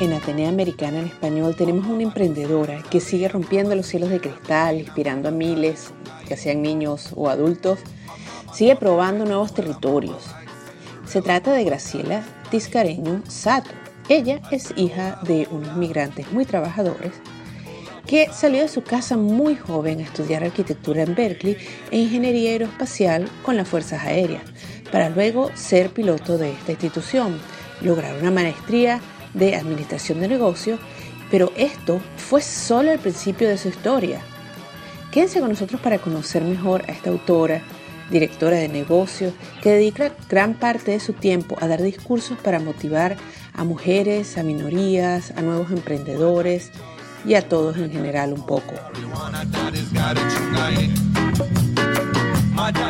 en Atenea Americana en Español tenemos una emprendedora que sigue rompiendo los cielos de cristal, inspirando a miles, ya sean niños o adultos, sigue probando nuevos territorios. Se trata de Graciela Tiscareño Sato. Ella es hija de unos migrantes muy trabajadores que salió de su casa muy joven a estudiar arquitectura en Berkeley e ingeniería aeroespacial con las Fuerzas Aéreas, para luego ser piloto de esta institución, lograr una maestría de administración de negocios, pero esto fue solo el principio de su historia. Quédense con nosotros para conocer mejor a esta autora, directora de negocios, que dedica gran parte de su tiempo a dar discursos para motivar a mujeres, a minorías, a nuevos emprendedores y a todos en general un poco.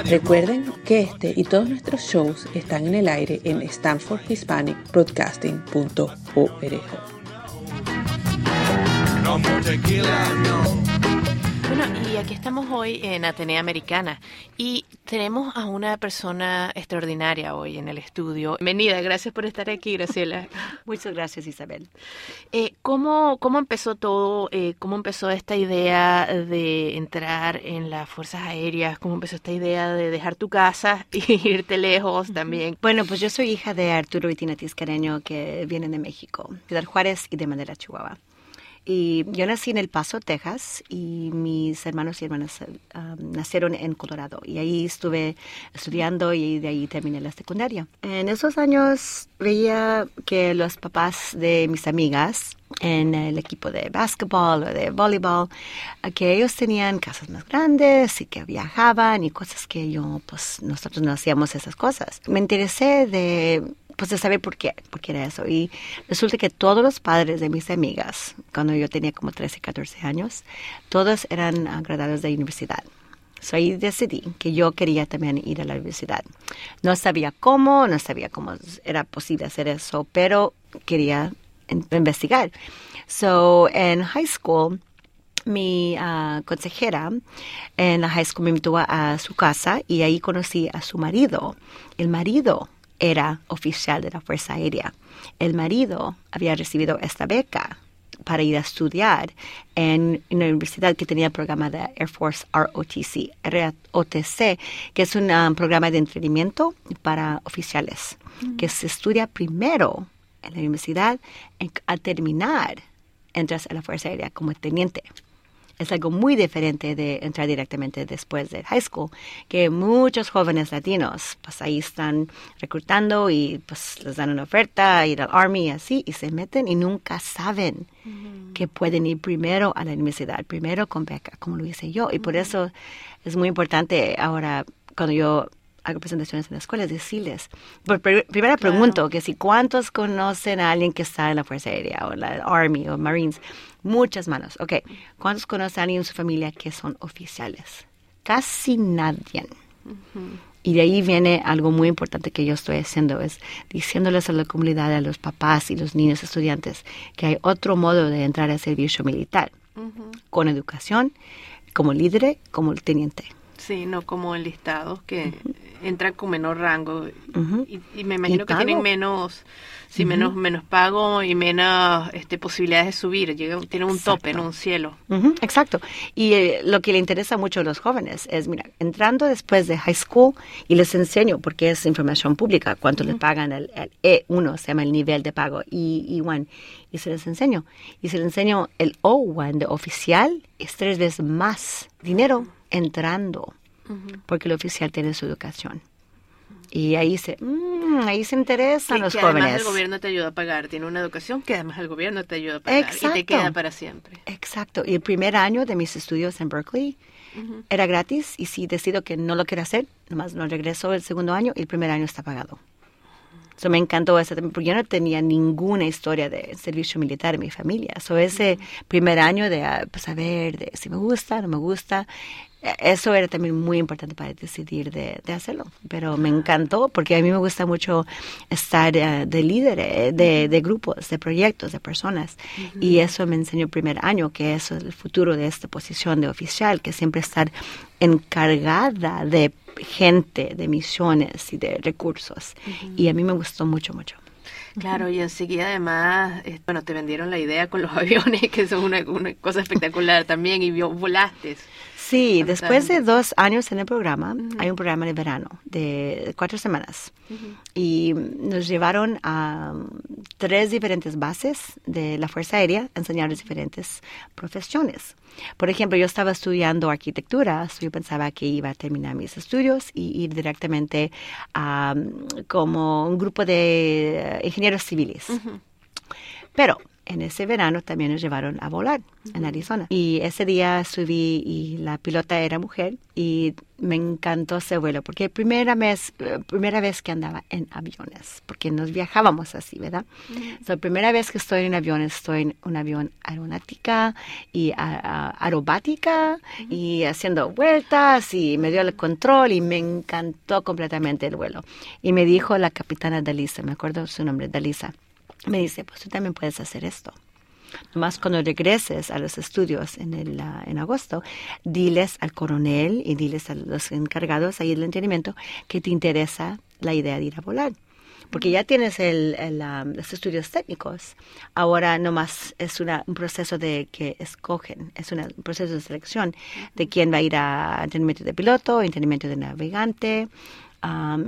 Recuerden que este y todos nuestros shows están en el aire en stanfordhispanicbroadcasting.org. Bueno, y aquí estamos hoy en Atenea Americana y tenemos a una persona extraordinaria hoy en el estudio. Bienvenida, gracias por estar aquí, Graciela. Muchas gracias, Isabel. Eh, ¿cómo, ¿Cómo empezó todo? Eh, ¿Cómo empezó esta idea de entrar en las Fuerzas Aéreas? ¿Cómo empezó esta idea de dejar tu casa y irte lejos también? Bueno, pues yo soy hija de Arturo y Tina Tiscareño, que vienen de México, Ciudad Juárez y de Madera, Chihuahua. Y yo nací en El Paso, Texas, y mis hermanos y hermanas um, nacieron en Colorado. Y ahí estuve estudiando y de ahí terminé la secundaria. En esos años veía que los papás de mis amigas en el equipo de básquetbol o de voleibol, que ellos tenían casas más grandes y que viajaban y cosas que yo, pues nosotros no hacíamos esas cosas. Me interesé de pues de saber por qué, por qué era eso. Y resulta que todos los padres de mis amigas, cuando yo tenía como 13, 14 años, todos eran graduados de universidad. So ahí decidí que yo quería también ir a la universidad. No sabía cómo, no sabía cómo era posible hacer eso, pero quería investigar. So en high school, mi uh, consejera en la high school me invitó a su casa y ahí conocí a su marido. El marido era oficial de la Fuerza Aérea. El marido había recibido esta beca para ir a estudiar en una universidad que tenía el programa de Air Force ROTC, ROTC que es un um, programa de entrenamiento para oficiales, que se estudia primero en la universidad, y al terminar entras a la Fuerza Aérea como teniente es algo muy diferente de entrar directamente después de high school, que muchos jóvenes latinos pues ahí están reclutando y pues les dan una oferta, ir al Army y así, y se meten y nunca saben que pueden ir primero a la universidad, primero con beca, como lo hice yo. Y por eso es muy importante ahora cuando yo hago presentaciones en las escuelas, decirles, por primero pregunto que si cuántos conocen a alguien que está en la Fuerza Aérea o la Army o Marines, muchas manos, ok, ¿cuántos conocen a alguien en su familia que son oficiales? Casi nadie. Y de ahí viene algo muy importante que yo estoy haciendo, es diciéndoles a la comunidad, a los papás y los niños estudiantes, que hay otro modo de entrar al servicio militar, con educación, como líder, como teniente. Sí, no como enlistados que entran con menor rango. Y, me imagino que tienen menos, sí, menos, menos pago y menos este, posibilidades de subir. tienen un tope, en un cielo. Exacto. Y eh, lo que le interesa mucho a los jóvenes es, mira, entrando después de high school y les enseño, porque es información pública, cuánto le pagan el, E1, se llama el nivel de pago, y E1, y se les enseño. Y se les enseño el O1 de oficial, es tres veces más dinero entrando porque el oficial tiene su educación. Y ahí se, mm, ahí se interesan los que jóvenes. Además el gobierno te ayuda a pagar, tiene una educación que además el gobierno te ayuda a pagar y te queda para siempre. Exacto. Y el primer año de mis estudios en Berkeley era gratis y si decido que no lo quiero hacer, nomás no regreso el segundo año y el primer año está pagado. Eso me encantó eso porque yo no tenía ninguna historia de servicio militar en mi familia. So ese primer año de ah, pues, saber de si me gusta, no me gusta, eso era también muy importante para decidir de, hacerlo. Pero me encantó porque a mí me gusta mucho estar eh, de líder eh, de, grupos, de proyectos, de personas. Y eso me enseñó el primer año, que eso es el futuro de esta posición de oficial, que siempre estar encargada de gente, de misiones y de recursos. Y a mí me gustó mucho, mucho. Claro, y enseguida además, eh, bueno, te vendieron la idea con los aviones, que son una, una cosa espectacular también, y volaste. Sí, después de dos años en el programa, hay un programa de verano de cuatro semanas. Y nos llevaron a tres diferentes bases de la Fuerza Aérea a enseñarles diferentes profesiones. Por ejemplo, yo estaba estudiando arquitectura, yo pensaba que iba a terminar mis estudios y ir directamente a como un grupo de ingenieros civiles. Pero en ese verano también nos llevaron a volar en Arizona. Y ese día subí y la pilota era mujer y me encantó ese vuelo porque primera vez, primera vez que andaba en aviones, porque nos viajábamos así, ¿verdad? la primera vez que estoy en avión, estoy en un avión aeronáutica y aerobática y haciendo vueltas y me dio el control y me encantó completamente el vuelo. Y me dijo la capitana Dalisa, me acuerdo su nombre, Dalisa me dice, pues tú también puedes hacer esto. Más cuando regreses a los estudios en, el, ah, en agosto, diles al coronel y diles a los encargados ahí del entrenamiento que te interesa la idea de ir a volar. Porque ya tienes el, ah, los estudios técnicos. Ahora nomás es una, un proceso de que escogen, es un proceso de selección de quién va a ir a entrenamiento de piloto, entrenamiento de navegante,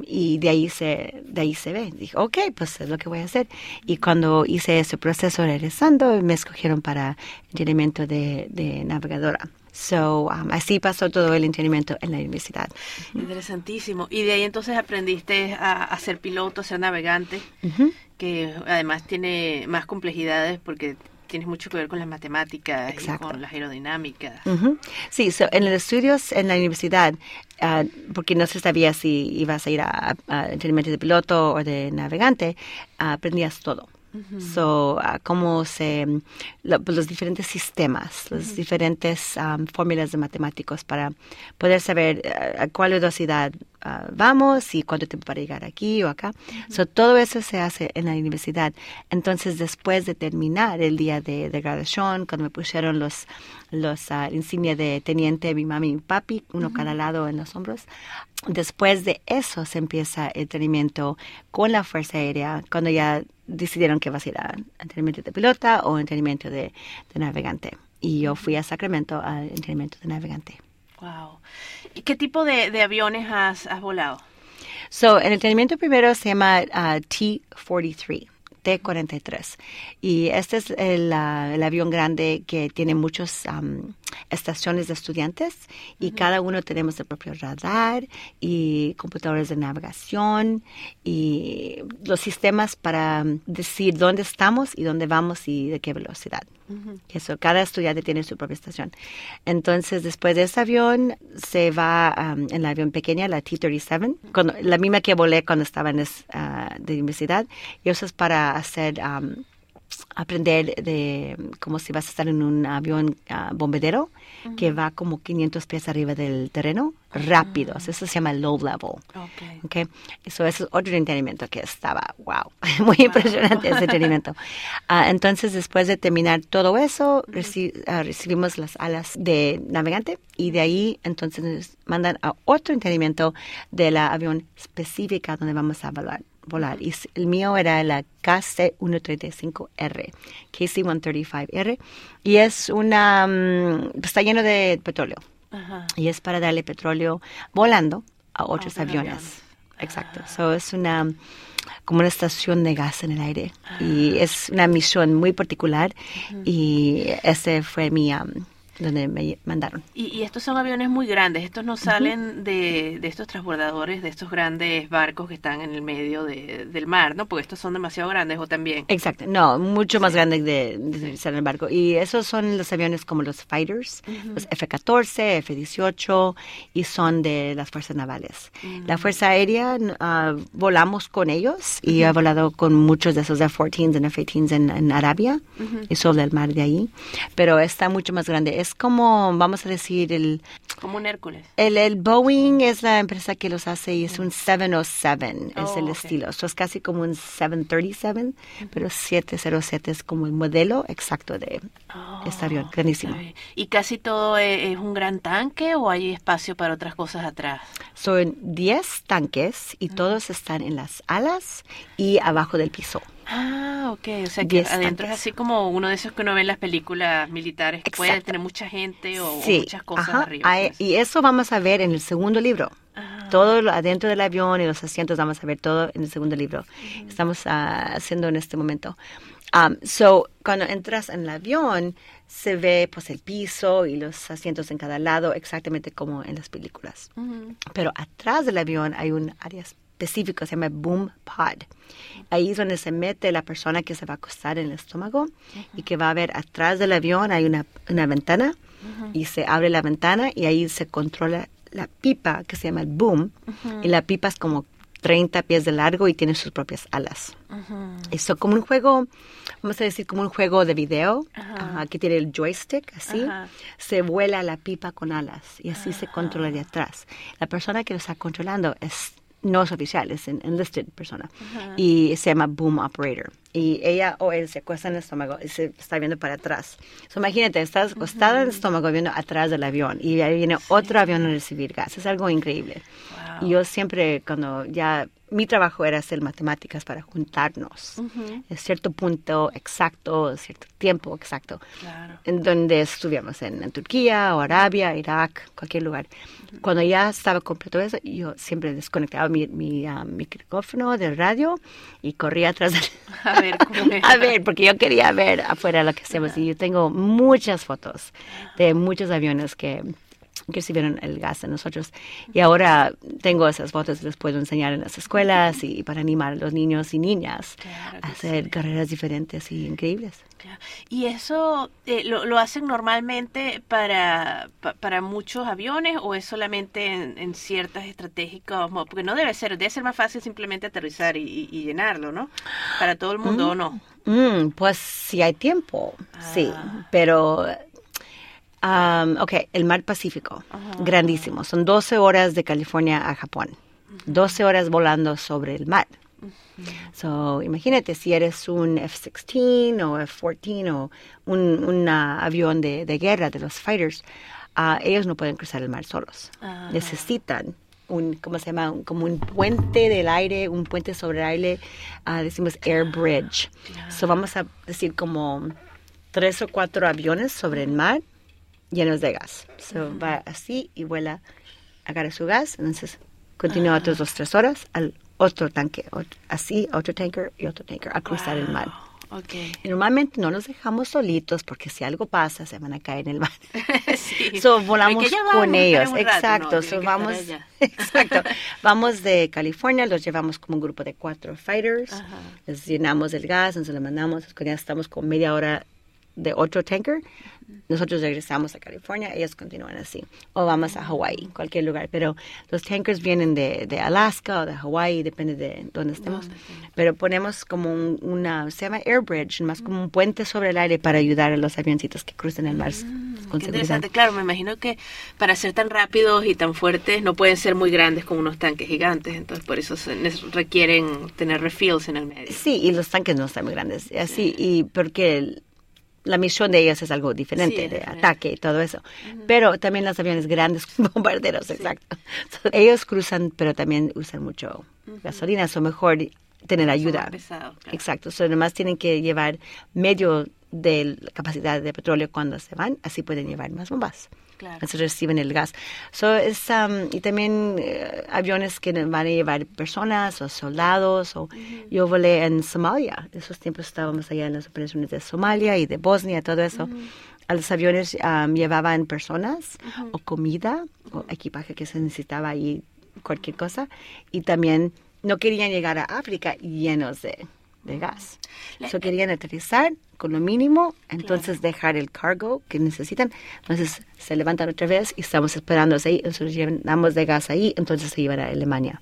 y de ahí se de ahí se ve. Dije ok pues es lo que voy a hacer. Y cuando hice ese proceso regresando me escogieron para entrenamiento de, de navegadora. So, así pasó todo el entrenamiento en la universidad. Interesantísimo. Y de ahí entonces aprendiste a, ser piloto, a ser navegante, que además tiene más complejidades porque tienes mucho que ver con las matemáticas y con las aerodinámicas. Sí, en los estudios en la universidad, ah, porque no se sabía si ibas a ir a, entrenamiento de piloto o de navegante, aprendías todo. So, uh, cómo se, pues, los diferentes sistemas, las diferentes fórmulas de matemáticos para poder saber uh, a cuál velocidad uh, vamos y cuánto tiempo para llegar aquí o acá. so, todo eso se hace en la universidad. Entonces, después de terminar el día de, graduación, cuando me pusieron los, los insignias de teniente, mi mami y mi papi, uno cada lado en los hombros, después de eso se empieza el entrenamiento con la Fuerza Aérea, cuando ya decidieron que vas a ir a entrenamiento de pilota o entrenamiento de, navegante. Y yo fui a Sacramento al entrenamiento de navegante. Wow. ¿Y qué tipo de, aviones has, volado? So, el entrenamiento primero se llama uh, T-43. T-43. Y este es el, el, avión grande que tiene muchas estaciones de estudiantes y cada uno tenemos el propio radar y computadores de navegación y los sistemas para decir dónde estamos y dónde vamos y de qué velocidad. Eso, cada estudiante tiene su propia estación. Entonces, después de ese avión, se va en el avión pequeña, la T-37, la misma que volé cuando estaba en uh, de universidad, y eso es para hacer aprender de como si vas a estar en un avión uh, que va como 500 pies arriba del terreno, rápido. Eso se llama low level. Okay. Eso, es otro entrenamiento que estaba, wow, muy impresionante ese entrenamiento. Ah, entonces, después de terminar todo eso, ah, recibimos las alas de navegante y de ahí entonces nos mandan a otro entrenamiento de la avión específica donde vamos a volar volar. Y el mío era la KC-135R, KC-135R. Y es una, mm, está lleno de petróleo. Y es para darle petróleo volando a otros aviones. Exacto. Ah. es una como una estación de gas en el aire. Y ah. es una misión muy particular. Y ese fue mi, donde me mandaron. Y, estos son aviones muy grandes, estos no salen de, de, estos transbordadores, de estos grandes barcos que están en el medio de, del mar, ¿no? Porque estos son demasiado grandes o también. Exacto, no, mucho más grandes de, de el barco. Y esos son los aviones como los fighters, los F-14, F-18, y son de las fuerzas navales. La mm. Fuerza Aérea, uh, volamos con ellos y he volado con muchos de esos F-14s y F-18s en, en, Arabia y sobre el mar de ahí, pero está mucho más grande. Es como, vamos a decir, el... Como un Hércules. El, el Boeing es la empresa que los hace y es un 707, es el estilo. Esto es casi como un 737, pero 707 es como el modelo exacto de este avión, grandísimo. ¿Y casi todo es, un gran tanque o hay espacio para otras cosas atrás? Son 10 tanques y todos están en las alas y abajo del piso. Ah, ok. O sea que adentro es así como uno de esos que uno ve en las películas militares, que puede tener mucha gente o, muchas cosas arriba. Pues. y eso vamos a ver en el segundo libro. Ah. Todo adentro del avión y los asientos vamos a ver todo en el segundo libro. Estamos ah, haciendo en este momento. Um, so, cuando entras en el avión, se ve pues el piso y los asientos en cada lado, exactamente como en las películas. Pero atrás del avión hay un área específica, se llama boom pod. Ahí es donde se mete la persona que se va a acostar en el estómago y que va a ver atrás del avión hay una, una ventana y se abre la ventana y ahí se controla la pipa que se llama el boom y la pipa es como 30 pies de largo y tiene sus propias alas. Eso como un juego, vamos a decir como un juego de video, que tiene el joystick así, se vuela la pipa con alas y así se controla de atrás. La persona que lo está controlando es no es oficial, es una enlisted persona. Y se llama Boom Operator. Y ella o él se acuesta en el estómago y se está viendo para atrás. imagínate, estás acostada en el estómago viendo atrás del avión y ahí viene otro avión a recibir gas. Es algo increíble. Y yo siempre, cuando ya mi trabajo era hacer matemáticas para juntarnos en cierto punto exacto, cierto tiempo exacto, en donde estuviéramos en, Turquía o Arabia, Irak, cualquier lugar. Cuando ya estaba completo eso, yo siempre desconectaba mi, mi uh, micrófono del radio y corría atrás de... A ver, ¿cómo A ver, porque yo quería ver afuera lo que hacemos y yo tengo muchas fotos de muchos aviones que recibieron el gas de nosotros. Y ahora tengo esas fotos, les puedo enseñar en las escuelas y para animar a los niños y niñas a hacer carreras diferentes y increíbles. ¿Y eso eh, lo, hacen normalmente para, para muchos aviones o es solamente en, ciertas estratégicas? Porque no debe ser, debe ser más fácil simplemente aterrizar y, llenarlo, ¿no? Para todo el mundo o no. Mm, mm, pues si hay tiempo, sí, ah. pero Um, ok, el mar Pacífico, grandísimo. Son 12 horas de California a Japón. 12 horas volando sobre el mar. So, imagínate si eres un F-16 o F-14 o un, avión de, guerra de los fighters, uh, ellos no pueden cruzar el mar solos. Ah. Necesitan un, ¿cómo se llama? como un puente del aire, un puente sobre el aire, uh, decimos air bridge. So, vamos a decir como tres o cuatro aviones sobre el mar llenos de gas. So, va así y vuela, agarra su gas, entonces continúa ah. otras dos, tres horas al otro tanque, así, otro tanker y otro tanker, a cruzar el mar. Okay. Y normalmente no nos dejamos solitos porque si algo pasa se van a caer en el mar. sí. So, volamos con ellos. exacto. so, vamos, exacto. vamos de California, los llevamos como un grupo de cuatro fighters. Les llenamos el gas, nos lo mandamos. Ya estamos con media hora de otro tanker nosotros regresamos a California, ellos continúan así. O vamos a Hawaii, cualquier lugar. Pero los tankers vienen de, de Alaska o de Hawaii, depende de dónde estemos. Pero ponemos como una, se llama air bridge, más como un puente sobre el aire para ayudar a los avioncitos que crucen el mar. Mm, qué interesante. Claro, me imagino que para ser tan rápidos y tan fuertes no pueden ser muy grandes como unos tanques gigantes. Entonces, por eso se requieren tener refills en el medio. Sí, y los tanques no están muy grandes. Así, y porque la misión de ellas es algo diferente, de ataque y todo eso. Pero también los aviones grandes, bombarderos, exacto. ellos cruzan, pero también usan mucho gasolina, o mejor tener ayuda. Exacto, so, además tienen que llevar medio de la capacidad de petróleo cuando se van, así pueden llevar más bombas. Claro. Así reciben el gas. So, es, um, y también eh, aviones que van a llevar personas o soldados. O, Yo volé en Somalia. Esos tiempos estábamos allá en las operaciones de Somalia y de Bosnia, todo eso. a los aviones um, llevaban personas o comida o equipaje que se necesitaba y cualquier cosa. Y también no querían llegar a África llenos de, de gas. So querían aterrizar con lo mínimo, entonces dejar el cargo que necesitan. Entonces se levantan otra vez y estamos esperando ahí. Nosotros llenamos de gas ahí, entonces se iban a Alemania.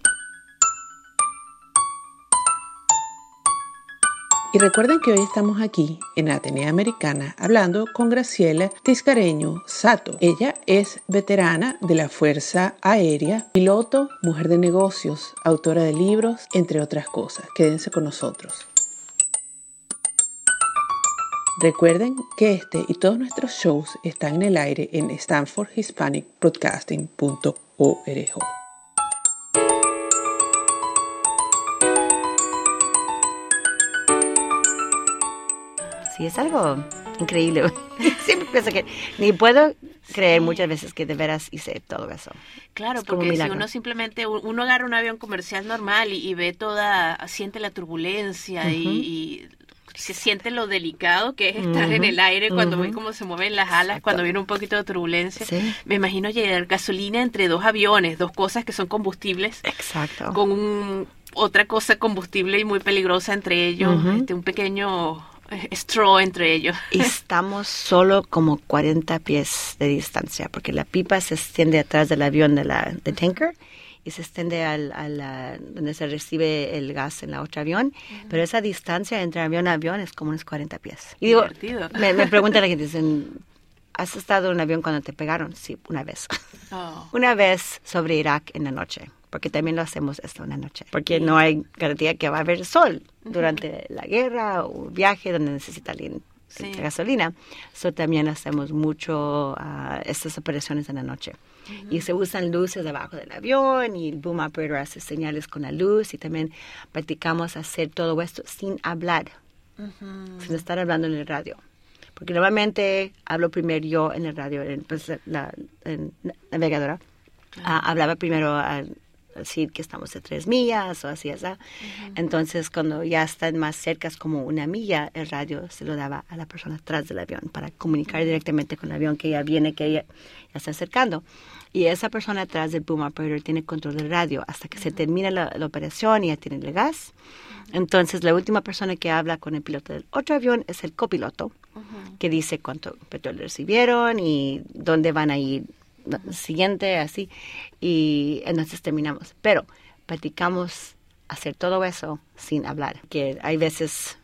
Y recuerden que hoy estamos aquí en Atenea Americana hablando con Graciela Tiscareño Sato. Ella es veterana de la Fuerza Aérea, piloto, mujer de negocios, autora de libros, entre otras cosas. Quédense con nosotros. Recuerden que este y todos nuestros shows están en el aire en stanfordhispanicbroadcasting.org. Sí, es algo increíble. Siempre pienso que ni puedo creer muchas veces que de veras hice todo eso. Claro, porque si uno simplemente, uno agarra un avión comercial normal y, ve toda, siente la turbulencia y, se siente lo delicado que es estar en el aire cuando ve cómo se mueven las alas, cuando viene un poquito de turbulencia. Me imagino llegar gasolina entre dos aviones, dos cosas que son combustibles. Exacto. Con un, otra cosa combustible y muy peligrosa entre ellos, este, un pequeño straw entre ellos. estamos solo como 40 pies de distancia, porque la pipa se extiende atrás del avión de la de tanker y se extiende al, a donde se recibe el gas en la otra avión, pero esa distancia entre avión a avión es como unos 40 pies. Y digo, me, me preguntan la gente, dicen, ¿has estado en un avión cuando te pegaron? Sí, una vez. Oh. una vez sobre Irak en la noche porque también lo hacemos esto una noche, porque no hay garantía que va a haber sol durante la guerra o viaje donde necesita alguien gasolina. So también hacemos mucho uh, estas operaciones en la noche. Y se usan luces debajo del avión y el boom operator hace señales con la luz y también practicamos hacer todo esto sin hablar, sin estar hablando en el radio. Porque normalmente hablo primero yo en el radio, en, pues, la, navegadora. Ah, hablaba primero al decir que estamos a tres millas o así, así. Entonces, cuando ya están más cerca, como una milla, el radio se lo daba a la persona atrás del avión para comunicar directamente con el avión que ya viene, que ya, ya está acercando. Y esa persona atrás del boom operator tiene control del radio hasta que se termina la, operación y ya tiene el gas. Entonces, la última persona que habla con el piloto del otro avión es el copiloto, que dice cuánto petróleo recibieron y dónde van a ir siguiente, así, y entonces terminamos. Pero practicamos hacer todo eso sin hablar, que hay veces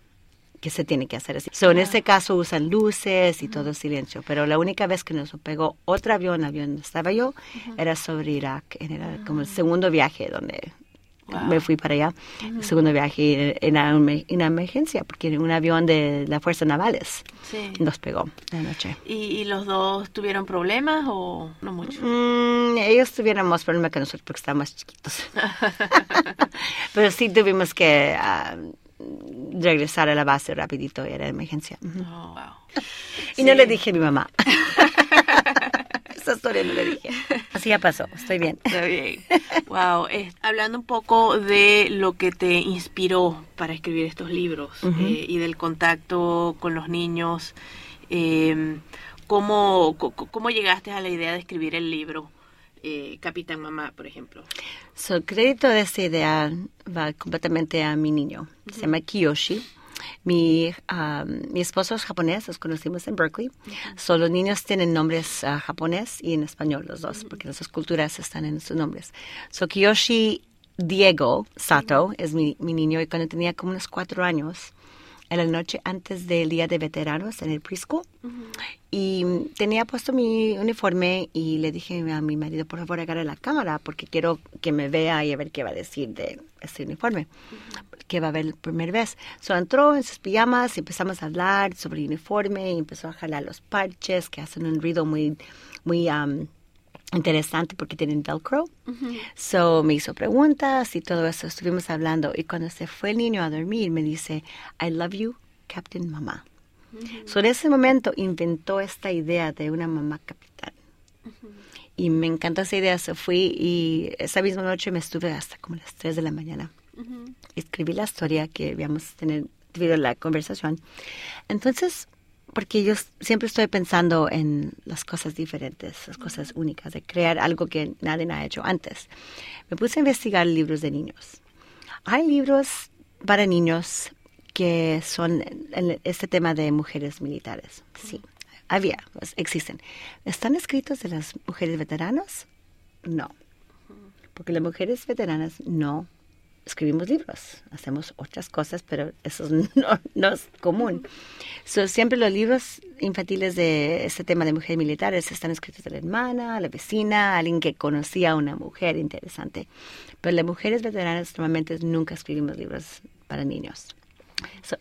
que se tiene que hacer así. So, en este caso usan luces y todo silencio, pero la única vez que nos pegó otro avión, avión donde estaba yo, era sobre Irak, era como el segundo viaje donde me fui para allá. El segundo viaje en una, emergencia, porque en un avión de la Fuerza Navales nos pegó la noche. ¿Y, los dos tuvieron problemas o no mucho? Mm, ellos tuvieron más problemas que nosotros porque estaban más chiquitos. Pero sí tuvimos que ah, regresar a la base rapidito, era emergencia. Oh, y no le dije a mi mamá. Esa historia no le dije. Así ya pasó, estoy bien. Está bien. Wow. hablando un poco de lo que te inspiró para escribir estos libros eh, y del contacto con los niños, eh, ¿cómo, ¿cómo llegaste a la idea de escribir el libro? Eh, Capitán Mamá, por ejemplo. el crédito de esta idea va completamente a mi niño. Se llama Kiyoshi. Mi, mi esposo es japonés, los conocimos en Berkeley. los niños tienen nombres uh, japonés y en español los dos, porque las dos culturas están en sus nombres. So Kiyoshi Diego Sato es mi, mi niño y cuando tenía como unos cuatro años, en la noche antes del Día de Veteranos en el preschool. Y tenía puesto mi uniforme y le dije a mi marido, por favor, agarre la cámara porque quiero que me vea y a ver qué va a decir de este uniforme, que va a ver la primera vez. So entró en sus pijamas y empezamos a hablar sobre el uniforme y empezó a jalar los parches que hacen un ruido muy, muy... Um, interesante porque tienen velcro. So me hizo preguntas y todo eso estuvimos hablando y cuando se fue el niño a dormir me dice, I love you, Captain Mamá. So en ese momento inventó esta idea de una mamá capitán. Y me encantó esa idea, se fui y esa misma noche me estuve hasta como las 3 de la mañana. Escribí la historia que habíamos tenido la conversación. Entonces porque yo siempre estoy pensando en las cosas diferentes, las cosas únicas, de crear algo que nadie ha hecho antes. Me puse a investigar libros de niños. Hay libros para niños que son en este tema de mujeres militares. Sí, había, pues, existen. ¿Están escritos de las mujeres veteranas? No. Porque las mujeres veteranas no escribimos libros, hacemos otras cosas, pero eso no, es común. siempre los libros infantiles de este tema de mujeres militares están escritos de la hermana, la vecina, alguien que conocía a una mujer interesante. Pero las mujeres veteranas normalmente nunca escribimos libros para niños.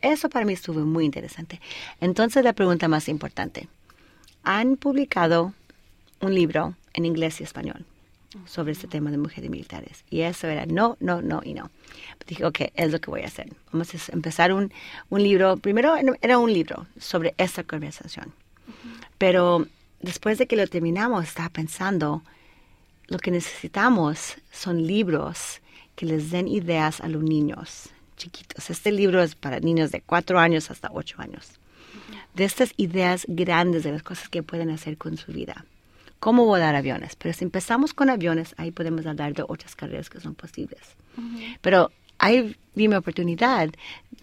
eso para mí estuvo muy interesante. Entonces la pregunta más importante, ¿han publicado un libro en inglés y español? Sobre este tema de mujeres militares. Y eso era no, no, no y no. dije, ok, es lo que voy a hacer. Vamos a empezar un, un libro. Primero era un libro sobre esta conversación. Pero después de que lo terminamos, estaba pensando, lo que necesitamos son libros que les den ideas a los niños chiquitos. Este libro es para niños de cuatro años hasta ocho años. De estas ideas grandes de las cosas que pueden hacer con su vida cómo volar aviones. Pero si empezamos con aviones, ahí podemos hablar de otras carreras que son posibles. Pero ahí vi mi oportunidad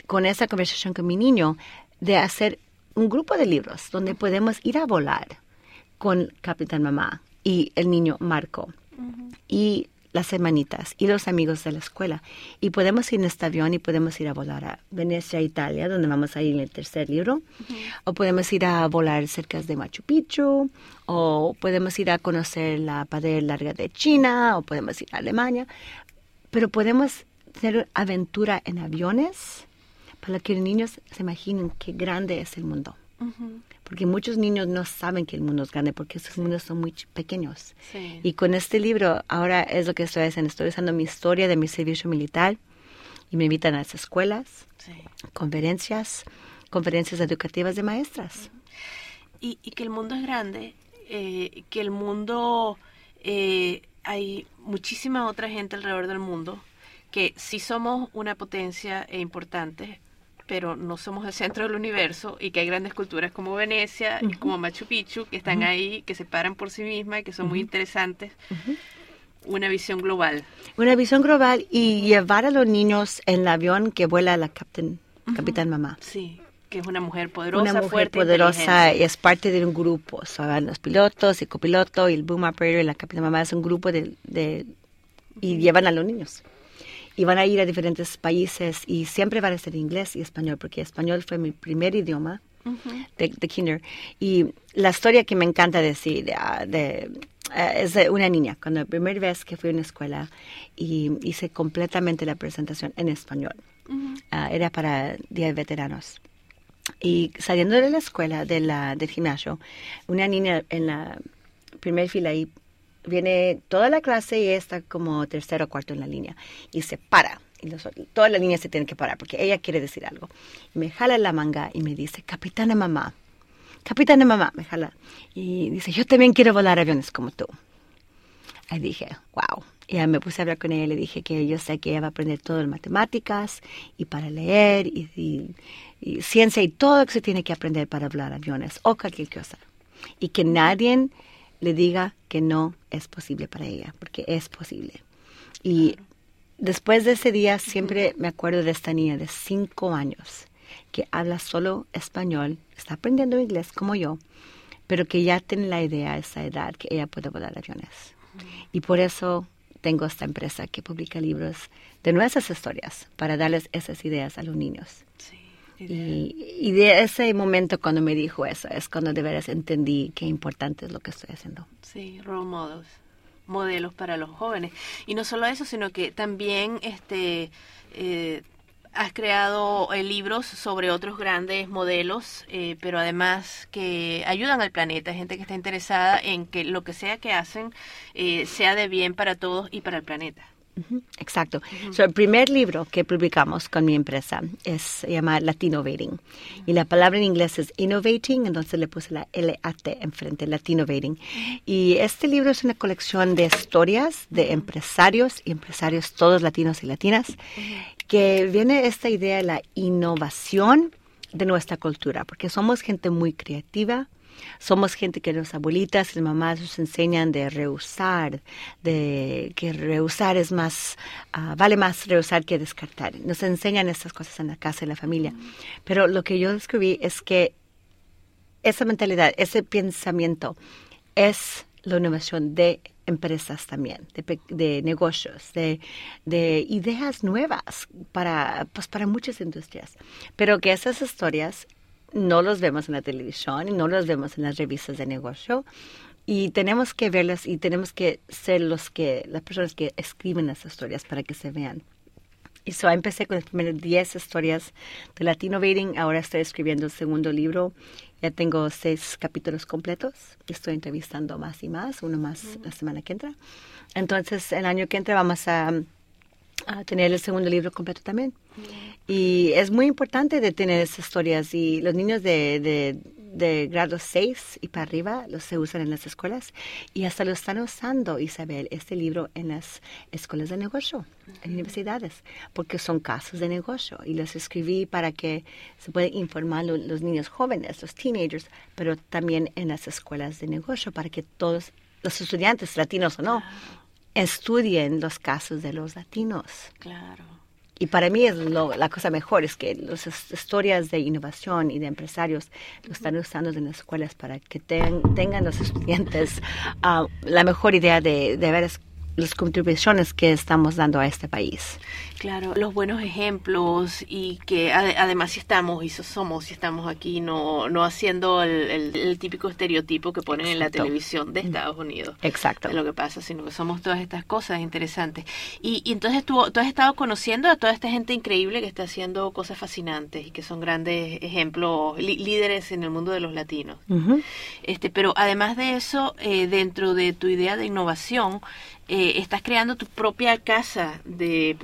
con esa conversación con mi niño de hacer un grupo de libros donde podemos ir a volar con Capitán Mamá y el niño Marco. Y las hermanitas y los amigos de la escuela. Y podemos ir en este avión y podemos ir a volar a Venecia, Italia, donde vamos a ir en el tercer libro. O podemos ir a volar cerca de Machu Picchu. O podemos ir a conocer la pared larga de China. O podemos ir a Alemania. Pero podemos tener aventura en aviones para que los niños se imaginen qué grande es el mundo porque muchos niños no saben que el mundo es grande porque esos mundos son muy pequeños. Y con este libro, ahora es lo que estoy haciendo, estoy usando mi historia de mi servicio militar y me invitan a las escuelas, conferencias, conferencias educativas de maestras. Y, que el mundo es grande, eh, que el mundo, eh, hay muchísima otra gente alrededor del mundo que si somos una potencia e importante, pero no somos el centro del universo y que hay grandes culturas como Venecia y como Machu Picchu que están ahí, que se paran por sí mismas y que son muy interesantes. Una visión global. Una visión global y llevar a los niños en el avión que vuela la captain, Capitán Mamá. Sí, que es una mujer poderosa, una mujer poderosa y es parte de un grupo. son los pilotos, el copiloto y el boom operator y la Capitán Mamá es un grupo de, de y llevan a los niños y van a ir a diferentes países y siempre van a ser inglés y español, porque español fue mi primer idioma de, kinder. Y la historia que me encanta decir ah, de, eh, es de una niña, cuando la primera vez que fui a una escuela y hice completamente la presentación en español. Ah, era para Día de Veteranos. Y saliendo de la escuela, de la, del gimnasio, una niña en la primera fila ahí viene toda la clase y está como tercero o cuarto en la línea y se para. Y toda la línea se tiene que parar porque ella quiere decir algo. Y me jala la manga y me dice, capitana mamá, capitana mamá, me jala. Y dice, yo también quiero volar aviones como tú. Ahí dije, wow. Y ya me puse a hablar con ella y le dije que yo sé que ella va a aprender todo en matemáticas y para leer y, y ciencia y todo lo que se tiene que aprender para volar aviones o cualquier cosa. Y que nadie le diga que no es posible para ella, porque es posible. Y después de ese día siempre me acuerdo de esta niña de cinco años que habla solo español, está aprendiendo inglés como yo, pero que ya tiene la idea a esa edad que ella puede volar aviones. Y por eso tengo esta empresa que publica libros de nuestras historias para darles esas ideas a los niños. Y, de ese momento cuando me dijo eso, es cuando de veras entendí qué importante es lo que estoy haciendo. Sí, role models, modelos para los jóvenes. Y no solo eso, sino que también este eh, has creado eh, libros sobre otros grandes modelos, eh, pero además que ayudan al planeta, gente que está interesada en que lo que sea que hacen sea de bien para todos y para el planeta. Exacto. el primer libro que publicamos con mi empresa es, se llama Latinovating. Y la palabra en inglés es innovating, entonces le puse la L-A-T enfrente, Latinovating. Y este libro es una colección de historias de empresarios y empresarios todos latinos y latinas, que viene esta idea de la innovación de nuestra cultura, porque somos gente muy creativa, somos gente que las abuelitas y mamás nos enseñan de reusar, de que reusar es más, ah, vale más reusar que descartar. Nos enseñan estas cosas en la casa, en la familia. Pero lo que yo descubrí es que esa mentalidad, ese pensamiento es la innovación de empresas también, de, negocios, de, de, ideas nuevas para, pues para muchas industrias. Pero que esas historias no los vemos en la televisión y no los vemos en las revistas de negocio y tenemos que verlas y tenemos que ser los que las personas que escriben las historias para que se vean. Y so empecé con las primeras 10 historias de Latino Dating. Ahora estoy escribiendo el segundo libro. Ya tengo seis capítulos completos. Estoy entrevistando más y más, uno más la semana que entra. Entonces, el año que entra vamos a a tener el segundo libro completo también. Y es muy importante de tener esas historias. Y los niños de, de, de grado 6 y para arriba los se usan en las escuelas. Y hasta lo están usando, Isabel, este libro en las escuelas de negocio, en universidades, porque son casos de negocio. Y los escribí para que se puedan informar los niños jóvenes, los teenagers, pero también en las escuelas de negocio para que todos los estudiantes, latinos o no, estudien los casos de los latinos. Claro. Y para mí es la cosa mejor, es que las historias de innovación y de empresarios lo están usando en las escuelas para que tengan los estudiantes ah, la mejor idea de, de ver las contribuciones que estamos dando a este país. Claro, los buenos ejemplos y que además si estamos y somos, si estamos aquí, no, no haciendo el, típico estereotipo que ponen en la televisión de Estados Unidos. Exacto. De lo que pasa, sino que somos todas estas cosas interesantes. Y, entonces tú, tú has estado conociendo a toda esta gente increíble que está haciendo cosas fascinantes y que son grandes ejemplos, líderes en el mundo de los latinos. este Pero además de eso, eh, dentro de tu idea de innovación, eh, estás creando tu propia casa de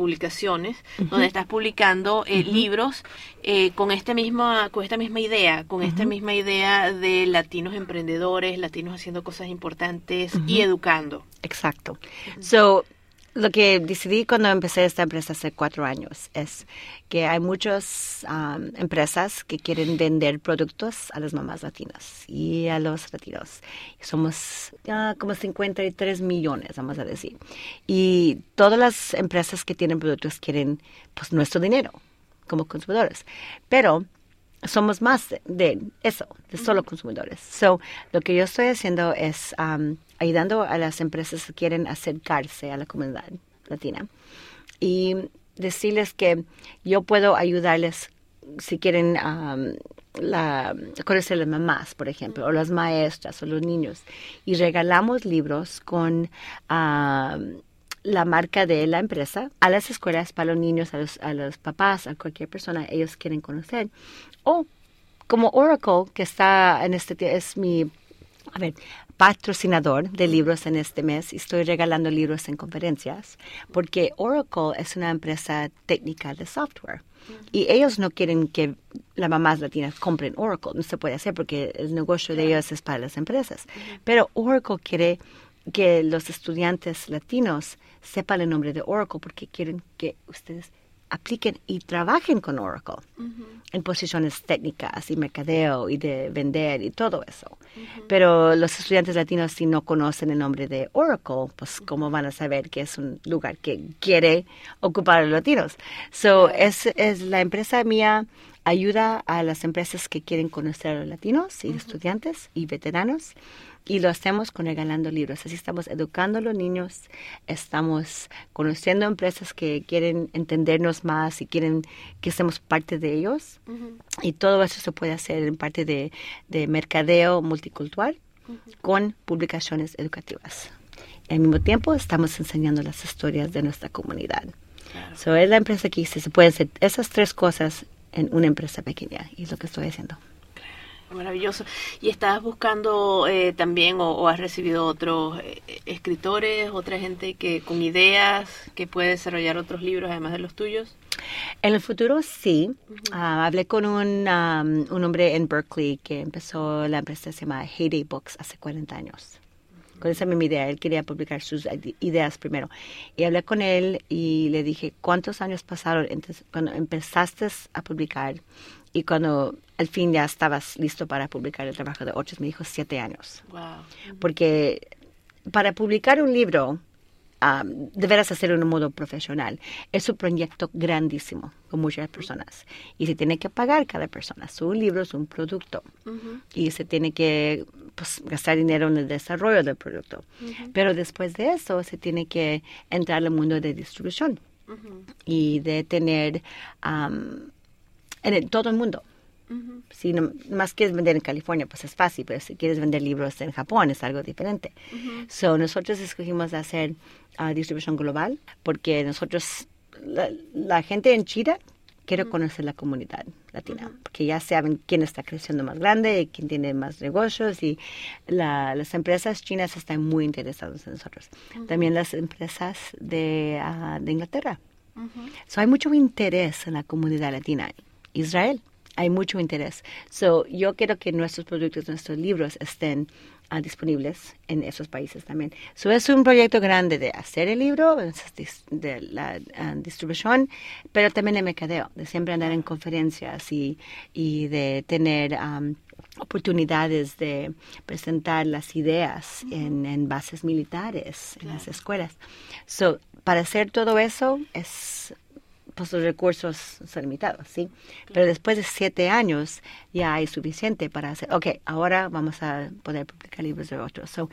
publicaciones donde estás publicando eh, libros eh, con esta misma con esta misma idea con esta misma idea de latinos emprendedores latinos haciendo cosas importantes y educando. Exacto. So lo que decidí cuando empecé esta empresa hace cuatro años es que hay muchas empresas que quieren vender productos a las mamás latinas y a los latinos. Somos como 53 millones, vamos a decir. Y todas las empresas que tienen productos quieren pues nuestro dinero como consumidores. Pero somos más de eso, de solo consumidores. So, lo que yo estoy haciendo es ayudando a las empresas que quieren acercarse a la comunidad latina y decirles que yo puedo ayudarles si quieren la, conocer las mamás, por ejemplo, o las maestras o los niños. Y regalamos libros con la marca de la empresa a las escuelas para los niños, a los, a los papás, a cualquier persona ellos quieren conocer. O como Oracle, que está en este, es mi a ver, patrocinador de libros en este mes y estoy regalando libros en conferencias porque Oracle es una empresa técnica de software. Y ellos no quieren que las mamás latinas compren Oracle, no se puede hacer porque el negocio de ellos es para las empresas, pero Oracle quiere que los estudiantes latinos sepan el nombre de Oracle porque quieren que ustedes apliquen y trabajen con Oracle en posiciones técnicas y mercadeo y de vender y todo eso. Pero los estudiantes latinos si no conocen el nombre de Oracle, pues cómo van a saber que es un lugar que quiere ocupar a los latinos. So, es, es la empresa mía ayuda a las empresas que quieren conocer a los latinos y estudiantes y veteranos y lo hacemos con regalando libros. Así estamos educando a los niños, estamos conociendo empresas que quieren entendernos más y quieren que seamos parte de ellos. Y todo eso se puede hacer en parte de, mercadeo multicultural con publicaciones educativas. Al mismo tiempo estamos enseñando las historias de nuestra comunidad. Claro. es la empresa que dice, se pueden hacer esas tres cosas en una empresa pequeña y es lo que estoy haciendo. Maravilloso. ¿Y estás buscando eh, también o, has recibido otros eh, escritores, otra gente que con ideas que puede desarrollar otros libros además de los tuyos? En el futuro sí. Ah, hablé con un, un hombre en Berkeley que empezó la empresa se llama Heyday Books hace 40 años. Con esa misma idea, él quería publicar sus ideas primero. Y hablé con él y le dije, ¿cuántos años pasaron entonces, cuando empezaste a publicar y cuando al fin ya estabas listo para publicar el trabajo de otros, me dijo siete años. Porque para publicar un libro, um, deberás hacerlo en un modo profesional. Es un proyecto grandísimo con muchas personas y se tiene que pagar cada persona. Su libro es un producto y se tiene que pues, gastar dinero en el desarrollo del producto. Pero después de eso se tiene que entrar al mundo de distribución y de tener um, en todo el mundo si no, más quieres vender en California, pues es fácil, pero si quieres vender libros en Japón es algo diferente. So, nosotros escogimos hacer uh, distribución global porque nosotros, la, gente en China quiere conocer la comunidad latina, porque ya saben quién está creciendo más grande, quién tiene más negocios y las empresas chinas están muy interesadas en nosotros. También las empresas de, uh, de Inglaterra. So, hay mucho interés en la comunidad latina. Israel hay mucho interés. So, yo quiero que nuestros productos, nuestros libros estén uh, disponibles en esos países también. So, es un proyecto grande de hacer el libro, de la uh, distribución, pero también de mercadeo, de siempre andar en conferencias y, y de tener um, oportunidades de presentar las ideas en, en, bases militares, en las escuelas. So, para hacer todo eso es pues los recursos son limitados, ¿sí? Pero después de siete años ya hay suficiente para hacer, ok, ahora vamos a poder publicar libros de otros. So,